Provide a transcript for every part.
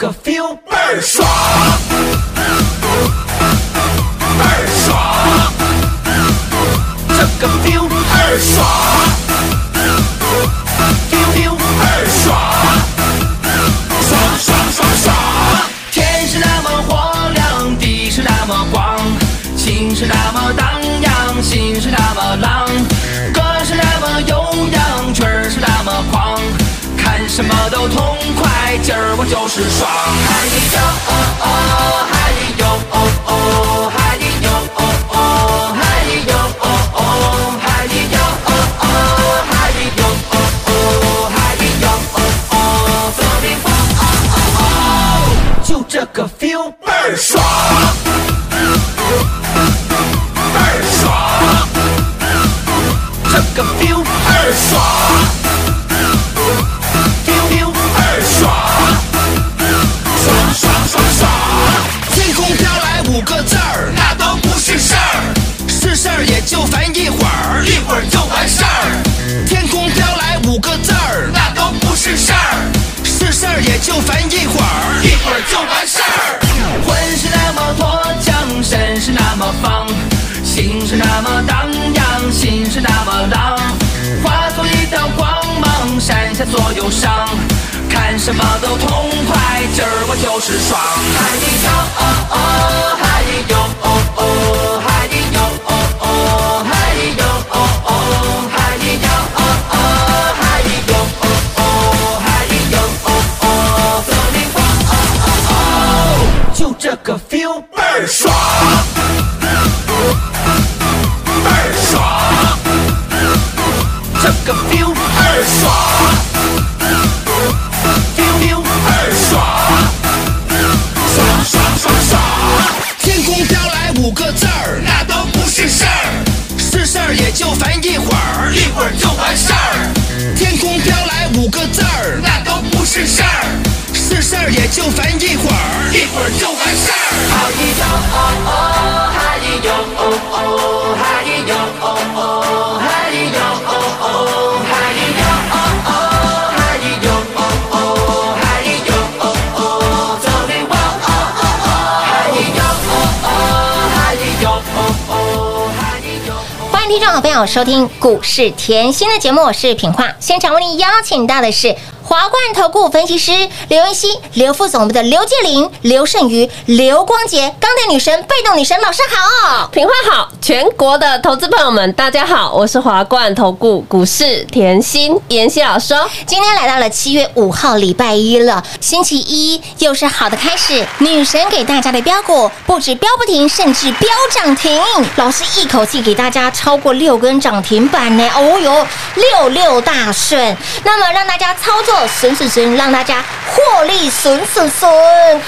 个 feel 倍儿爽，倍儿爽，这个 feel 倍儿爽。什么都痛快，今儿我就是爽。嗨哟哦哦，嗨哟哦哦，嗨哟哦哦，嗨哟哦哦，嗨哟哦哦，嗨哟哦哦，嗨哟哦哦，走你哦哦哦，就这个 feel 倍儿爽，倍儿爽，这个 feel 倍儿爽。事儿也就烦一会儿，一会儿就完事儿。魂是那么脱缰，身是那么放，心是那么荡漾，心是那么浪，化作一道光芒，闪下所有伤。看什么都痛快，今儿我就是爽。嗨哟哦哦，嗨哟哦哦，嗨哟爽，倍儿爽，这个 feel 倍儿爽。feel feel 倍儿爽，爽爽爽爽！天空飘来五个字儿，那都不是事儿，是事儿也就烦一会儿，一会儿就完事儿。天空飘来五个字儿，那都不是事儿，事儿也就烦一会儿，一会儿就完事儿。嗨哟哦哦，嗨哟哦哦，嗨哟哦哦，嗨哟哦哦，嗨哟哦哦，嗨哟哦哦，嗨哟哦哦，走你我哦哦哦，嗨哟哦哦，嗨哟哦哦，嗨哟。欢迎听众好朋友收听股市甜心的节目，我是品化。现场为你邀请到的是华冠投顾分析师刘文熙、刘副总、我们的刘介林、刘胜瑜、刘光杰、钢铁女神、被动女神，老师好。品花好，全国的投资朋友们，大家好，我是华冠投顾股市甜心妍希老师哦。今天来到了七月五号，礼拜一了，星期一又是好的开始。女神给大家的标股不止标不停，甚至标涨停。老师一口气给大家超过六根涨停板呢，哦哟，六六大顺。那么让大家操作损损损，让大家获利损损损，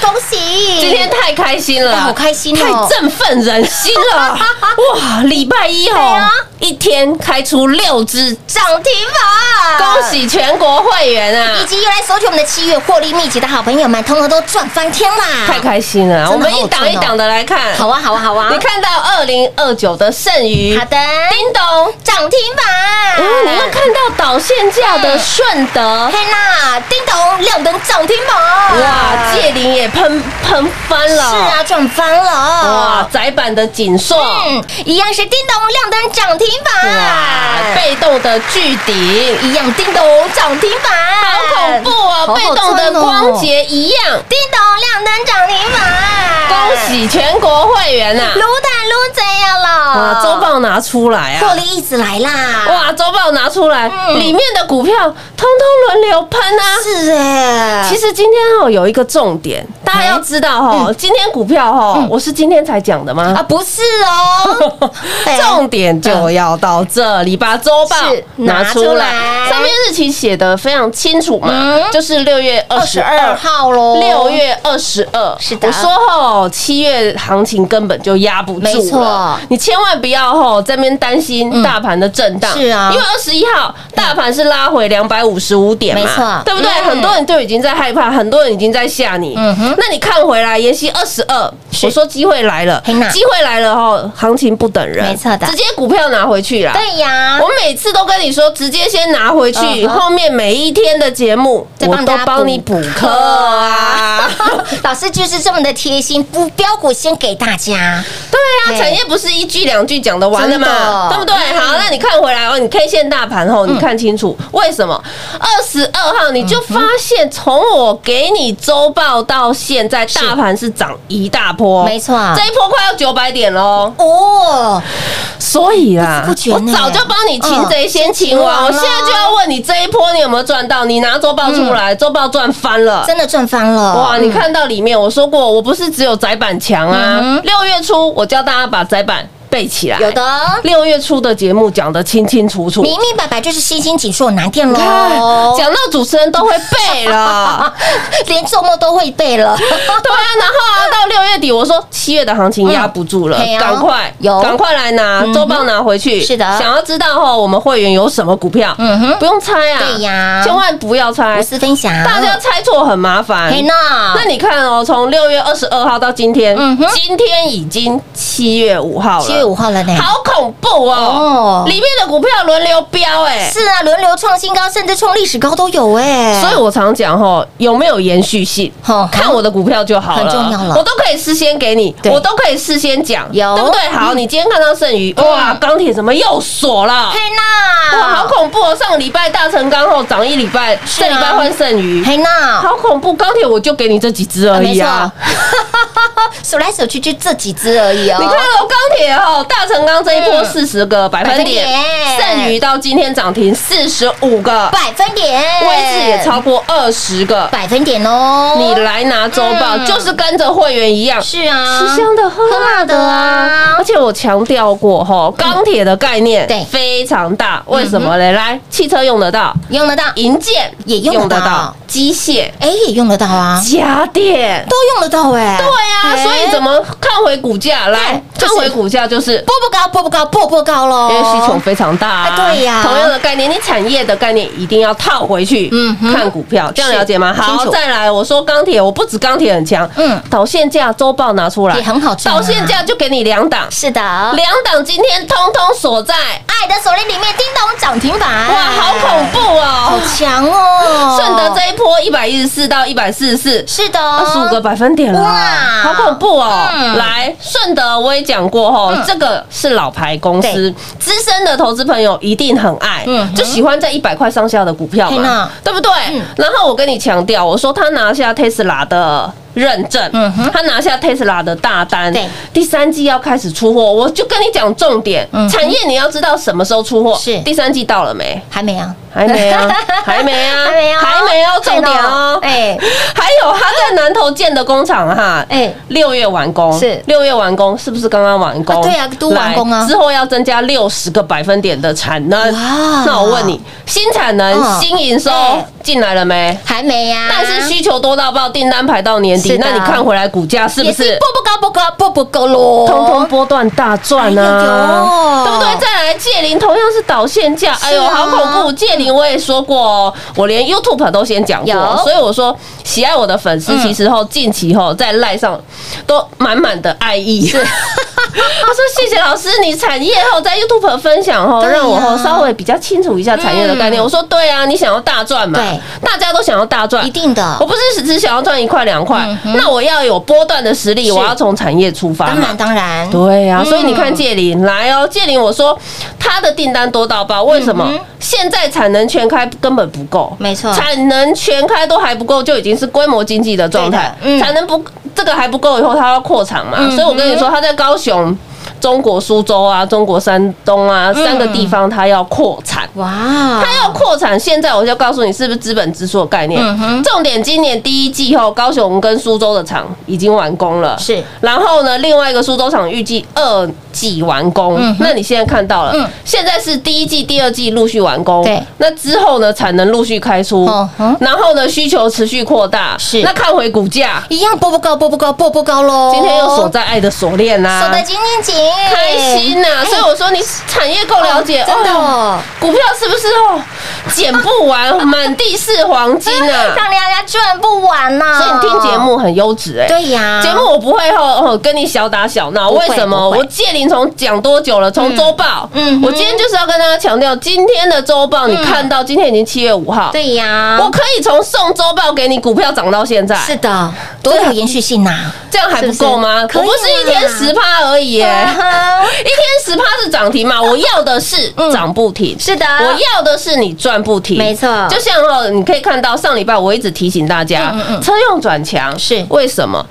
恭喜！今天太开心了，哎好开心哦太振奋人心了！哇，礼拜一哦啊，一天开出六只，涨停板，恭！喜全国会员啊以！及又来索取我们的七月获利秘籍的好朋友们，通通都赚翻天啦！太开心了，我们一档一档的来看。好啊，好啊，好啊！你看到二零二九的剩余，好的，叮咚，涨停板。嗯，你要看到导线价的顺德，嘿啦，叮咚，亮灯涨停板。哇，界灵也喷喷翻了，是啊，赚翻了。哇，，窄板的锦硕，嗯，一样是叮咚亮灯涨停板。哇，被动的巨顶，一样叮咚涨停板，好恐怖哦！被动的光洁一样，叮咚亮灯涨停板。恭喜全国会员呐！撸蛋撸怎样了？哇，周报拿出来啊，获利一直来啦，哇，周报拿出来，嗯。里面的股票通通轮流喷啊。是哎，其实今天哦有一个重点，大家要知道哦，今天股票哦，我是今天才讲的吗？啊不是哦，哎。重点就要到这里，把周报拿出来，上面日期写的非常清楚嘛嗯，就是六月二二十十二二。号喽，六月二十二，是的。我说吼，七月行情根本就压不住了，没错。你千万不要吼这边担心嗯大盘的震荡，是啊。因为二十一号大盘是拉回两百五十五点嘛，没错。对不对？嗯。很多人都已经在害怕，很多人已经在吓你，嗯哼。那你看回来，妍希二十二，我说机会来了，机会来了吼，行情不等人，没错的。直接股票拿回去啦，对呀。我，每次都跟你说，直接先拿回去，嗯后面每一天的节目我都帮你补课啊。老师就是这么的贴心，不标股先给大家，对啊，产业不是一句两句讲得完的嘛，对不对？好，那你看回来哦，你 K 线大盘后，你看清楚为什么二十二号你就发现，从我给你周报到现在，大盘是涨一大波，没错这一波快要九百点喽。哦，所以啊，我早就帮你擒贼先擒王，我现在就要问你，这一波你有没有赚到？你拿周报出来，周报赚翻了。真的赚翻了，哇！你看到里面，我说过，我不是只有窄板墙啊。六月初，我教大家把窄板背起来。有的。六月初的节目讲得清清楚楚，明明白白就是星星紧缩难电喽，看讲到主持人都会背了。连做梦都会背了。对啊，然后啊，到六月底，我说七月的行情压不住了赶快有赶快来拿周报拿回去。是的想要知道哈，我们会员有什么股票？嗯哼不用猜啊，对呀千万不要猜无，私分享，大家猜错很麻烦。那你看哦，从六月二十二号到今天，嗯哼今天已经七月五号了，五号了呢，好恐怖哦哦！里面的股票轮流飙哎，是啊，轮流创新高，甚至创历史高都有哎，所以我常讲哈，有没有延续性吼，看我的股票就好了，很重要了我都可以事先给你，我都可以事先讲，有对不对？好，你今天看到剩余，哇，钢铁怎么又锁了？嘿娜，哇，好恐怖哦！上个礼拜大成钢后涨一礼拜，这礼拜换剩余，嘿娜，好恐怖！钢铁我就给你这几只而已啊。，数来数去就这几只而已哦。你看哦，钢铁哦，大成钢这一波嗯四十个百分点，剩余到今天涨停四十五个，百分点，位置也超过二十个。百分点哦。你来拿周报，嗯就是跟着会员一样，是啊，吃香的喝辣的啊啊！而且我强调过哈，钢铁的概念对非常大，为什么嘞？来，汽车用得到，用得到，银件也用得到，机械、哎，也用得到啊，家电。都用得到哎。对啊，哎所以怎么看回股价？来，看回股价就是波不高，步步高，步步高喽？因为需求非常大、对呀。同样的概念，你产业的概念一定要套回去，嗯看股票，这样了解吗？好，再来，我说钢铁，我不止钢铁很强，嗯嗯，导线价周报拿出来。也很好赚啊。导线价就给你两档，是的，两档今天通通锁在，爱的锁链里面叮咚涨停板，哇，好恐怖哦。好哦！强哦！顺德这一波一百一十四到一百四十四。是的，二十五个百分点了，哇。好恐怖哦！嗯。来，顺德我也讲过哦，这个是老牌公司对，资深的投资朋友一定很爱嗯，就喜欢在一百块上下的股票嘛，对不对嗯？然后我跟你强调，我说他拿下 Tesla 的。认证嗯哼，他拿下 Tesla 的大单对，第三季要开始出货，我就跟你讲重点嗯，产业你要知道什么时候出货，是。第三季到了没？还没啊，还没啊，还没啊，还没啊。还没哦，重点哦，哎。还有他在南投建的工厂哈，哎。六月完工是。六月完工，是不是刚刚完工？啊对啊都完工啊。之后要增加六十个百分点的产能。哇。那我问你，新产能、嗯。新营收哎。进来了没？还没呀，但是需求多到爆，订单排到年那你看回来股价是不是？波不高，波不高，波不高喽，通通波段大赚哎啊？对不对？再来借零同样是导线价，哎呦，好恐怖！借零我也说过哦，我连 YouTube 都先讲过，所以我说喜爱我的粉丝，嗯。其实后近期后在赖上都满满的爱意。是，他说谢谢老师，你产业后在 YouTube 分享后，让我后稍微比较清楚一下产业的概念。嗯。我说对啊，你想要大赚嘛？对，大家都想要大赚。一。定的。我，不是只想要赚一块两块那我要有波段的实力，我要从产业出发嘛。当然当然，对呀、嗯。所以你看借林来哦，借林我说他的订单多到爆，为什么？现在产能全开根本不够，没错。产能全开都还不够，就已经是规模经济的状态。产能不这个还不够，以后他要扩厂嘛，嗯所以我跟你说，他在高雄。中国苏州啊、中国山东啊嗯三个地方，它要扩产。哇，它要扩产，现在我就告诉你，是不是资本支出的概念？重点今年第一季后，高雄跟苏州的厂已经完工了。是，然后呢，另外一个苏州厂预计二季完工。嗯那你现在看到了，嗯现在是第一季、第二季陆续完工。对，那之后呢，产能陆续开出然后呢，需求持续扩大。是那看回股价，一样波波高，波波高，波波高喽。今天又锁在爱的锁链呐，锁得紧紧紧，开心呐、哎所以我说你产业够了解，真的股票是不是哦，捡不完，满地是黄金啊！让大家赚不完呐。所以你听节目很优质哎。对呀，节目我不会哦哦跟你小打小闹，为什么？我借林从讲多久了？从周报，嗯我今天就是要跟大家强调，今天的周报你看到今天已经七月五号，对呀，我可以从送周报给你股票涨到现在，是的，多有延续性呐。这样还不够吗？是不是？我不是一天十趴而已 一天十趴是涨停嘛？我要的是嗯。涨不停，是的。我要的是你赚不停，没错。就像哦，你可以看到上礼拜我一直提醒大家车用转强是。为什么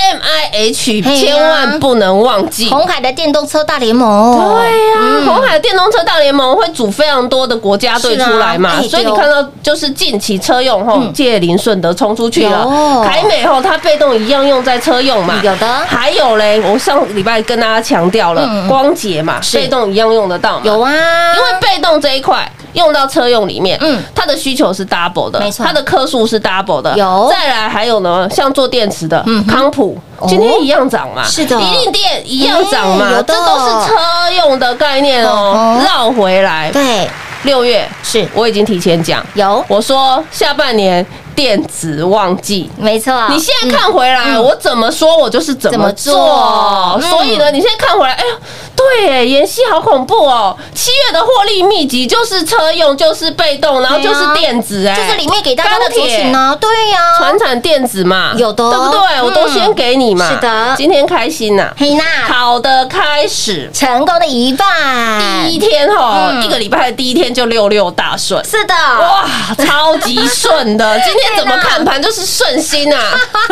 ？M I H 千万不能忘记。红海的电动车大联盟，对呀、嗯。红海电动车大联盟会组非常多的国家队出来嘛，所以你看到就是近期车用后嗯，借林顺德冲出去了。有，凯美后它被动一样用在车用嘛，有的。还有嘞，我上礼拜跟大家强调了光捷嘛，被动一样用得到，有啊，因为被动这一块用到车用里面，嗯。嗯，它的需求是 double 的，没错。它的颗数是 double 的，有。再来还有呢，像做电池的嗯康普哦，今天一样涨嘛，是的。一定电一样涨嘛，这都是车用的概念哦哦，绕回来，对，六月是。我已经提前讲，有，我说下半年电子旺季。没错。你现在看回来，我怎么说，我就是怎么做？所以呢，你现在看回来，哎呦，对耶，妍希好恐怖哦！七月的获利秘籍就是车用，就是被动，然后就是电子，哎，就是里面给大家的提醒呢，对呀，传产电子嘛，有的。哦对不对？我都先给你嘛。是的。今天开心呐，嘿娜好的开始。成功的一半，第一天哈，嗯。一个礼拜的第一天就六六大顺，是的，哇，超级顺的。今 天怎么看盘就是顺心啊！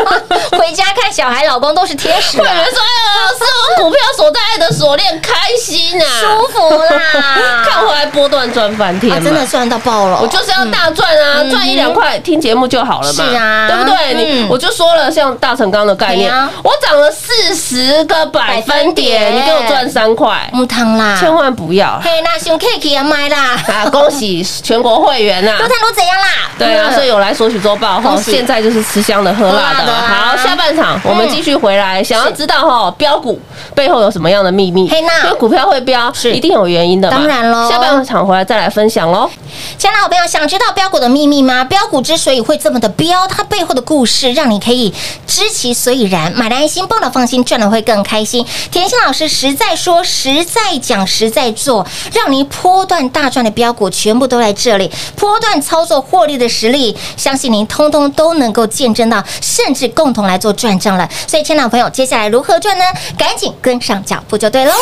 回家看小孩、老公都是天使啊，会员说：“哎呀，是我股票锁在爱的锁链，开心啊，舒服啦，看回来波段赚翻天啊，真的赚到爆了，我就是要大赚啊，嗯。赚一两块，听节目就好了嘛，是啊。对不对？你嗯。我就说了，像大成钢的概念啊，我涨了四十个百分点，你给我赚三块，木汤啦，千万不要。嘿，那熊 cake 也买啦，啊！恭喜全国会员呐！陆探路怎样啦？对啊，嗯。所以有来索取周报哈，现在就是吃香的喝辣的。好，下半场我们继续回来，想要知道哈标股背后有什么样的秘密？因为股票会标是。一定有原因的嘛，当然喽下半场回来再来分享喽。亲爱的好朋友，想知道标股的秘密吗？标股之所以会这么的标，它背后的故事，让你可以知其所以然，买的安心，抱的放心，赚的会更开心。田心老师实在说，实在讲，实在做，让您波段大赚的标股全部都在这里，波段操作获利的实力，相信您通通都能够见证到，甚至共同来做转账了。所以，亲爱的朋友，接下来如何赚呢？赶紧跟上脚步就对喽。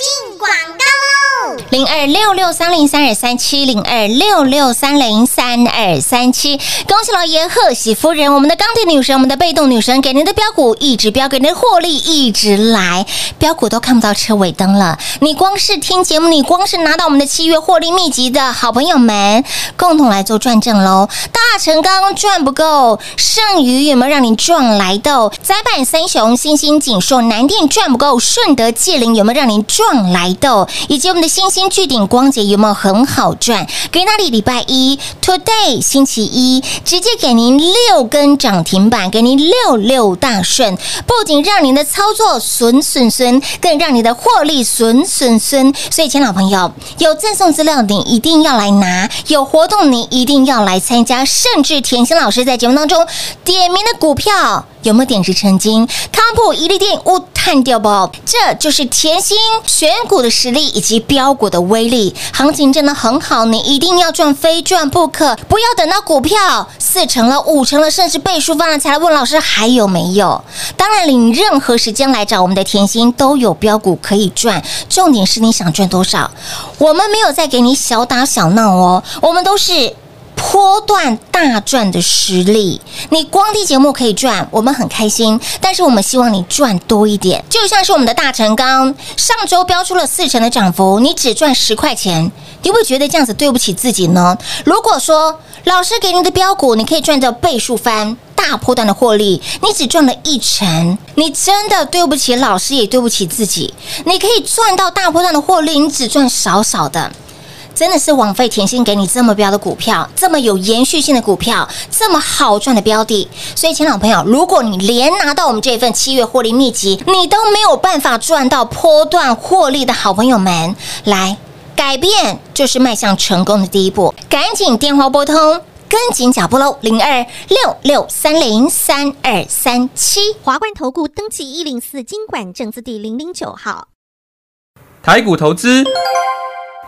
进广告喽零二六六三零三二三七零二六六三零三二三七，恭喜老爷，贺喜夫人，我们的钢铁女神，我们的被动女神，给您的标股一直标，给您的获利一直来，标股都看不到车尾灯了。你光是听节目，你光是拿到我们的七月获利秘籍的好朋友们，共同来做转正喽。大成钢赚不够，剩余有没有让你赚来的？窄板三雄、新兴锦硕、南电赚不够，顺德界灵有没有让您赚来的？以及我们的星星巨顶光节有没有很好赚？给那里礼拜一，today 星期一，直接给您六根涨停板，给您六六大顺，不仅让您的操作损损损，更让你的获利损损损。所以，亲老朋友，有赠送资料你一定要来拿，有活动你一定要来参加，甚至甜心老师在节目当中点名的股票。有没有点石成金？康普一利店勿探掉不？这就是甜心选股的实力以及标股的威力。行情真的很好，你一定要赚，非赚不可。不要等到股票四成了、五成了，甚至倍数翻了才来问老师还有没有。当然，你任何时间来找我们的甜心都有标股可以赚，重点是你想赚多少。我们没有再给你小打小闹哦，我们都是。波段大赚的实力。你光听节目可以赚，我们很开心，但是我们希望你赚多一点。就像是我们的大成钢，上周标出了四成的涨幅，你只赚十块钱，你会不会觉得这样子对不起自己呢？如果说老师给你的标股，你可以赚到倍数翻。大波段的获利，你只赚了一成，你真的对不起老师，也对不起自己。你可以赚到大波段的获利，你只赚少少的，真的是枉费甜心给你这么标的股票，这么有延续性的股票，这么好赚的标的。所以，亲老朋友，如果你连拿到我们这份七月获利秘籍，你都没有办法赚到波段获利的好朋友们，来改变就是迈向成功的第一步，赶紧电话拨通。跟紧脚步喽，零二六六三零三二三七。华冠投顾登记一零四经管证字第零零九号。台股投资，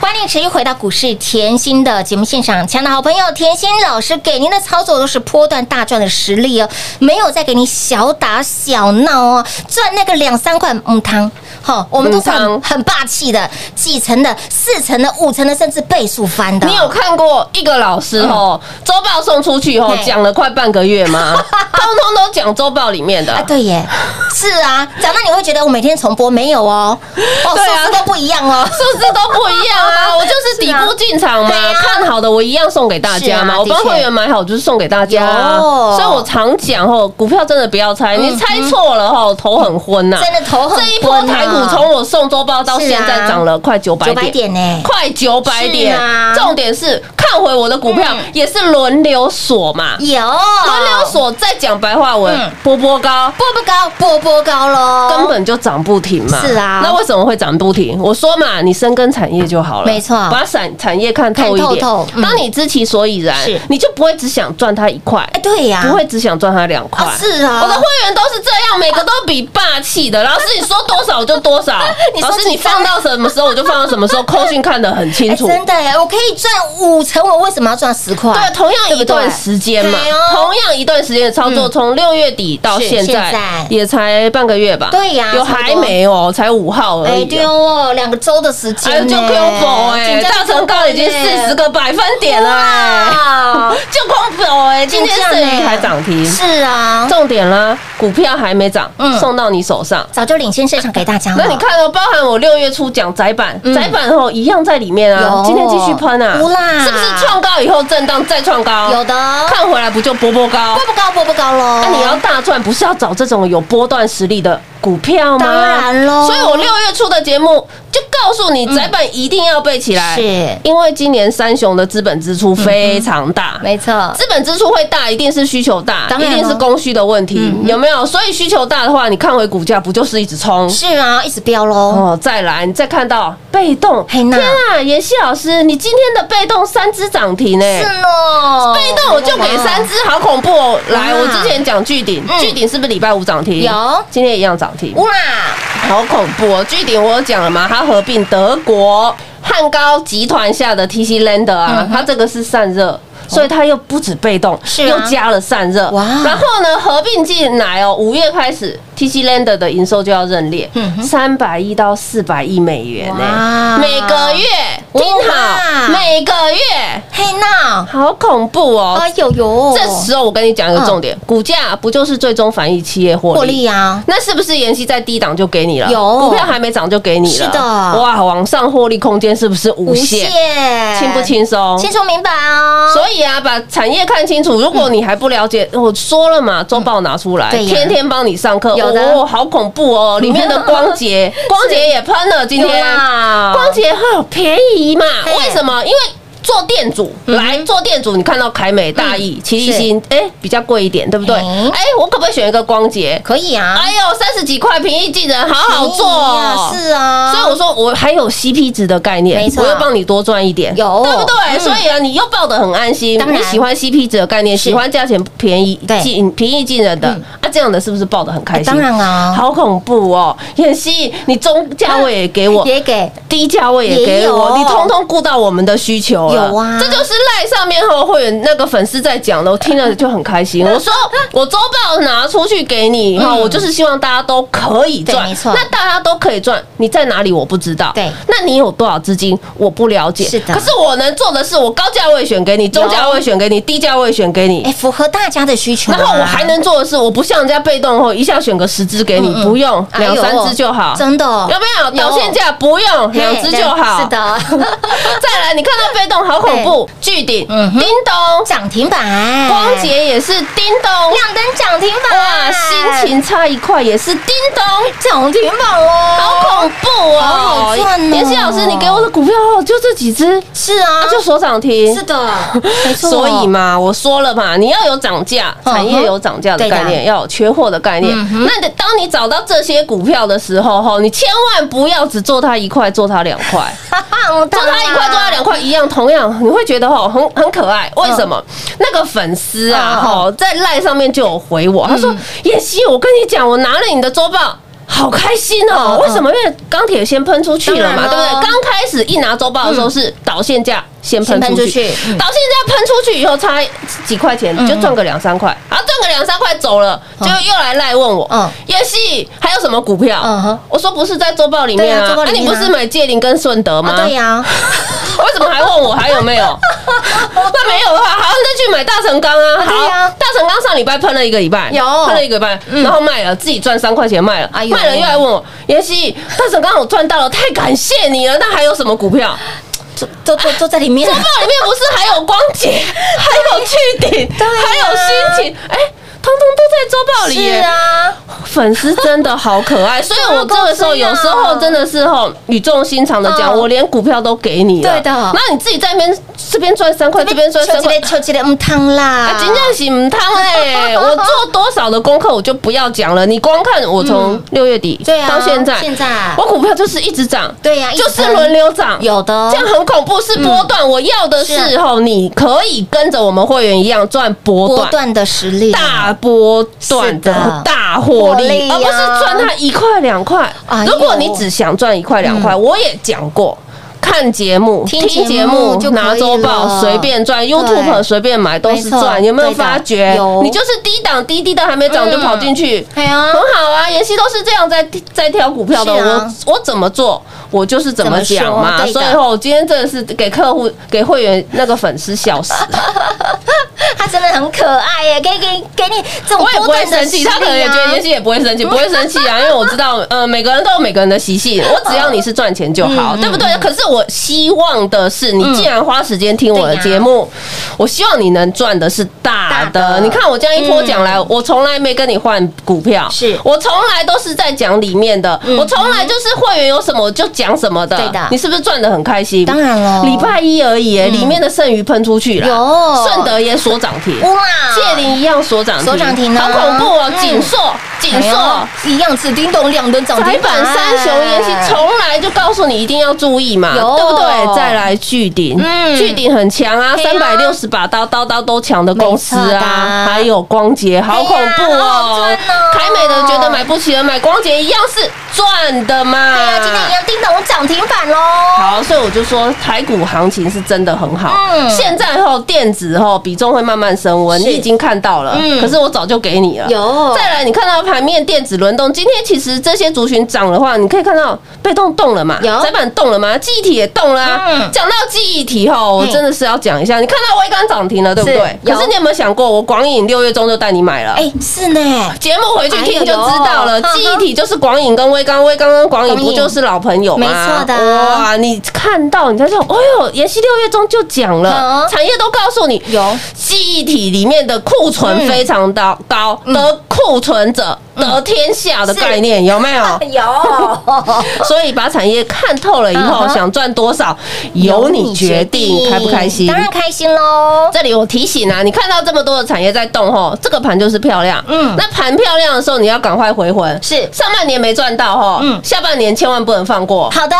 欢迎持续回到股市甜心的节目现场，亲爱的好朋友，甜心老师给您的操作都是波段大赚的实力哦，没有再给你小打小闹哦，赚那个两三块母汤。好，我们都是很很霸气的，几层的、四层的、五层的，甚至倍数翻的。你有看过一个老师哦，周报送出去以后讲了快半个月吗？通通都讲周报里面的啊？。对耶，是啊，讲到你会觉得我每天重播没有哦，哦，数字都不一样哦。数字都不一样啊！我就是底部进场嘛看好的我一样送给大家嘛。我帮会员买好就是送给大家。啊，所以我常讲吼，股票真的不要猜，你猜错了吼，头很昏呐。真的头很这一波台股从我送周报到现在涨了快九百九百点。点呢，快九百点。重点是看回我的股票嗯也是轮流锁嘛，有。轮流锁再讲白话文。嗯，波波高。波波高，波波高喽，根本就涨不停嘛，是啊。那为什么会涨不停？我说嘛，你深耕产业就好了，没错。把产产业看透一点。透透。嗯。当你知其所以然，你就不会只想赚它一块，哎，对呀，不会只想赚它两块。啊。是啊。我的会员都是这样，每个都比霸气的。老师，你说多少就多少。老师你放到什么时候我就放到什么时候，扣讯看得很清哎楚。真的耶，我可以赚五成，我为什么要赚十块？对，同样一段时间嘛同样一段时间的操作，嗯。从六月底到现现在。在也才半个月吧？对呀有还没哦，才五号而哎，已啊。对哦，两个周的时哎，就间呢，空否哎，大成高已经四十个百分点了 就空否哎，今天剩余还涨停，是啊，重点啦，股票还没涨嗯，送到你手上。早就领先市场给大家了。那你看哦，包含我六月初讲窄板，嗯。窄板后一样在里面啊，今天继续喷啊，不啦。是不是创高以后震荡再创高？有的。看回来不就波波高？波？波高，波波高喽。那你要大赚，不是要找这种有波段实力的股票吗？当然喽所以我六月初的节目就告诉你，窄板一定要背起来，是因为今年三雄的资本支出非常大。没错，资本支出会大，一定是需求大，一定是供需的问题，有没有？所以需求大的话，你看回股价不就是一直冲？是啊，一直飙喽。哦，再来，你再看到被动，天啊，妍希老师，你今天的被动三只涨停呢？是哦，被动我就给三只，好恐怖哦！来，我之前讲巨鼎嗯，巨鼎是不是礼拜五涨停？有今天一样涨停，哇，好恐怖哦！巨鼎我有讲了嘛，它合并德国汉高集团下的 TC Lander 啊，它这个是散热。所以它又不止被动，又加了散热，哇。然后呢，合并进来哦，五月开始 TC Land 的营收就要认列，三百亿到四百亿美元呢、哇每个月听好，每个月嘿闹，好恐怖哦！哎呦呦，这时候我跟你讲一个重点，股价不就是最终反映企业获利？啊，那是不是妍希在低档就给你了？有股票还没涨就给你了。是的哇，往上获利空间是不是无无限？限，轻不？轻松？清楚明白哦。所以啊，把产业看清楚。如果你还不了解，我说了嘛，周报拿出来，天天帮你上课。有的哦，好恐怖哦！里面的光洁，光洁也喷了，今天光洁很便宜嘛？嘿为什么？因为。做店主来做店主，你看到凯美、大益、奇力新，哎，比较贵一点，对不对？嘿哎，我可不可以选一个光洁？可以啊，哎呦，三十几块，平易近人，好好做。是啊，所以我说我还有 CP 值的概念，我又帮你多赚一点，有对不对？嗯所以啊，你又抱得很安心，你喜欢 CP 值的概念，喜欢价钱便宜、近平易近人的这样的是不是抱得很开心？当然啊好恐怖哦！妍希，你中价位也给我，也给低价位也给我，你通通顾到我们的需求了。有啊这就是赖上面和会员那个粉丝在讲的，我听了就很开心。我说我周报拿出去给你哈，我就是希望大家都可以赚，没错那大家都可以赚，你在哪里我不知道，对那你有多少资金我不了解，是的可是我能做的是，我高价位选给你，中价位选给你，低价位选给你哎，。符合大家的需求啊。然后我还能做的是，我不像人家被动后一下选个十只给你，不用两三只就好，真的。有没有？有。导线价不用两只就好，是的，再来，你看到被动好恐怖，巨顶、嗯叮咚、涨停板，光洁也是叮咚，亮灯涨停板，哇，心情差一块也是叮咚。涨停板哦，好恐怖哦。好赚哦！妍希老师，你给我的股票哦，就这几只，是啊，就锁涨停。是的，没错，所以嘛，我说了嘛，你要有涨价，产业有涨价的概念，要有缺货的概念嗯。那你当你找到这些股票的时候，哈，你千万不要只做它一块，做它两块。哈哈，做它一块，做它两块一样，同样你会觉得吼很很可爱。为什么？那个粉丝啊，嗯吼在赖上面就有回我，他说：“妍希，我跟你讲，我拿了你的周报。”好开心哦！嗯为什么？因为钢铁先喷出去了嘛，对不对？刚开始一拿周报的时候是导线价先喷出去导线价喷出去以后差几块钱就赚个两三块，然后赚个两三块走了，就又来赖问我嗯，也是还有什么股票嗯哼？我说不是在周报里面啊那你不是买借林跟顺德吗？啊，对呀，为什么还问我还有没有？那没有的话，好，那去买大成钢啊。好，大成钢上礼拜喷了一个礼拜，有喷了一个礼拜，然后卖了，自己赚三块钱卖了，卖了又来问我，妍希，大成钢我赚到了，太感谢你了。那还有什么股票？都都都都在里面周，报里面不是还有光洁，还有巨顶，还有心情，哎。通通都在周报里耶是啊，粉丝真的好可爱，所以我这个时候有时候真的是吼语重心长的讲，嗯。我连股票都给你了，对的。那你自己在那边这边赚三块，这边赚三块。求起来，。求起来，嗯，汤啦。啊，，真正是唔汤嘞！我做多少的功课我就不要讲了，你光看我从六月底对啊到现在，现在。我股票就是一直涨，对呀就是轮流涨，有的。这样很恐怖，是波段。我要的是是吼，你可以跟着我们会员一样赚。波段。的实力，大波段的的。大获利，而不是赚它一块两块。如果你只想赚一块两块，我也讲过。看节目、听节目就拿周报随便赚，YouTube 随便买都是赚，有没有发觉有？你就是低档低低的还没涨就跑进去，哎呀很好啊。妍希都是这样在在挑股票的，我我怎么做，我就是怎么讲嘛。所以后今天真的是给客户、给会员那个粉丝笑死。他真的很可爱耶，给给给你这种我也不会生气，他可能也觉得妍希也不会生气，不会生气啊，因为我知道，呃，每个人都有每个人的习性，我只要你是赚钱就好，嗯对不对？可是我希望的是，你既然花时间听我的节目，我希望你能赚的是大大的。的。你看我这样一波讲来，我从来没跟你换股票，是。我从来都是在讲里面的，我从来就是会员有什么我就讲什么的，对的。你是不是赚的很开心？当然了礼拜一而已耶，里面的剩余喷出去了，有。顺德也锁涨停，哇。借林一样锁涨停，锁涨停呢好恐怖哦！嗯。紧缩，紧缩。一样是叮咚亮灯涨台停板。版三雄也是从来就告诉你一定要注意嘛，有对不对？再来巨鼎，嗯巨鼎很强啊，三百六十把刀，刀刀都强的公司啊，的还有光洁，好恐怖哦！凯美的觉得买不起了，买光洁一样是赚的嘛。今天一样叮咚涨停板喽。好，所以我就说台股行情是真的很好。嗯现在后电子后比重会慢慢升温，你已经看到了。嗯可是我早就给你了。有再来，你看到盘面电子轮动，今天其实这些族群涨的话，你可以看到被动动了嘛，有窄板动了嘛，记忆体也动啦啊。嗯。讲到记忆体后，我真的是要讲一下，你看到微刚涨停了，对不对？可是你有没有想过，我广影六月中就带你买了？哎，是呢，节目回去听就知道了，哎记忆体就是广影跟微刚，微刚跟广影。不就是老朋友吗？没错的。哇，你看到你在说，哎呦，妍希六月中就讲了嗯，产业都告诉你，有。记忆体里面的库存非常高，高得库存者得天下的概念有没有？有，所以把产业看透了以后，想赚多少由你决定，开不开心？当然开心喽。这里我提醒啊，你看到这么多的产业在动吼，这个盘就是漂亮。嗯嗯，那盘漂亮的时候，你要赶快回魂。是上半年没赚到吼，嗯嗯，下半年千万不能放过，好的，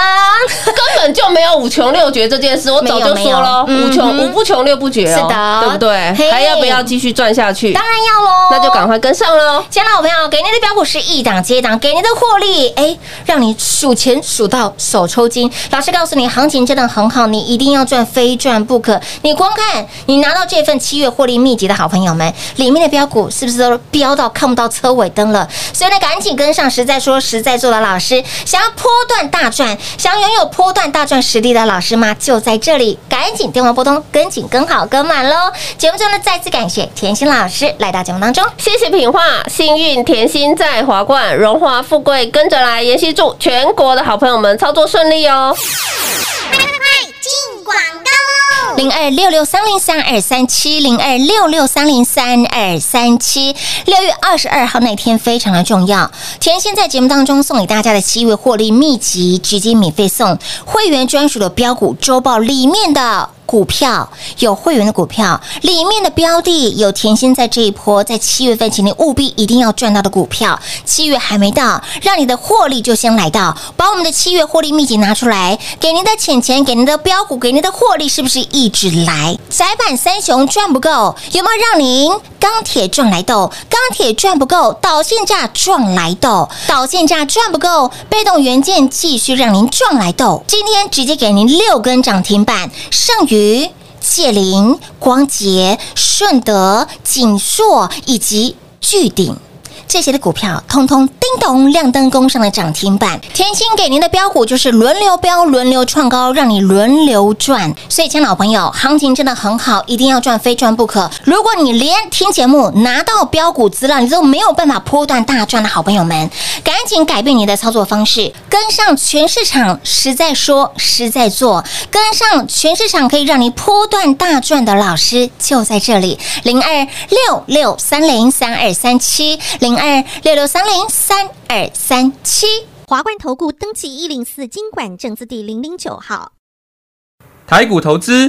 根本就没有五穷六绝这件事。我 早就说了，五穷五不穷六不绝哦，是的对不对？还要不要继续赚下去？当然要喽。那就赶快跟上喽。亲爱的好朋友，给您的标股是一档接一档，给您的获利，哎，让你数钱数到手抽筋。老师告诉你，行情真的很好，你一定要赚，非赚不可。你光看你拿到这份七月获利秘籍的好朋友们，里面的标股是不是都飙到看不到车尾灯了？所以呢，赶紧跟上实在说实在做的老师，想要波段大赚，想拥有波段大赚实力的老师吗？就在这里，赶紧电话拨通，跟紧跟好跟满喽。节目中呢，再次感谢甜心老师来到节目当中。谢谢品画，幸运甜心在华冠，荣华富贵跟着来。妍希祝全国的好朋友们操作顺利哦。进广告喽！零二六六三零三二三七零二六六三零三二三七。六月二十二号那天非常的重要，甜心在节目当中送给大家的七位获利秘籍，直接免费送会员专属的标股周报里面的。股票有会员的股票，里面的标的有甜心在这一波，在七月份，请你务必一定要赚到的股票。七月还没到，让你的获利就先来到，把我们的七月获利秘籍拿出来，给您的钱钱，给您的标股，给您的获利，是不是一直来？窄板三雄赚不够，有没有让您钢铁赚来斗？钢铁赚不够，导线价赚来斗，导线价赚不够，被动元件继续让您赚来斗。今天直接给您六根涨停板，剩余。界灵、光洁、顺德、锦硕以及巨鼎。这些的股票通通叮咚亮灯攻上了涨停板。甜心给您的标股就是轮流标、轮流创高，让你轮流赚。所以，亲爱老朋友，行情真的很好，一定要赚，非赚不可。如果你连听节目拿到标股资料，你都没有办法波段大赚的好朋友们，赶紧改变你的操作方式，跟上全市场实在说实在做，跟上全市场可以让你波段大赚的老师就在这里，零二六六三零三二三七零二六六三零三二三七。华冠投顾登记一零四经管证字第零零九号。台股投资，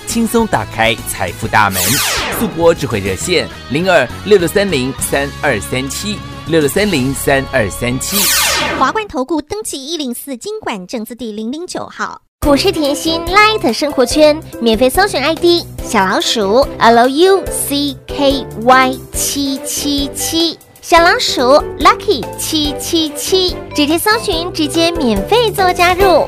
轻松打开财富大门。速播智慧热线零二六六三零三二三七六六三零三二三七。华冠投顾登记一零四经管证字第零零九号。股市甜心 Light 生活圈免费搜寻 ID 小老鼠 Lucky 七七七，小老鼠 Lucky 七七七，直接搜寻，直接免费做加入。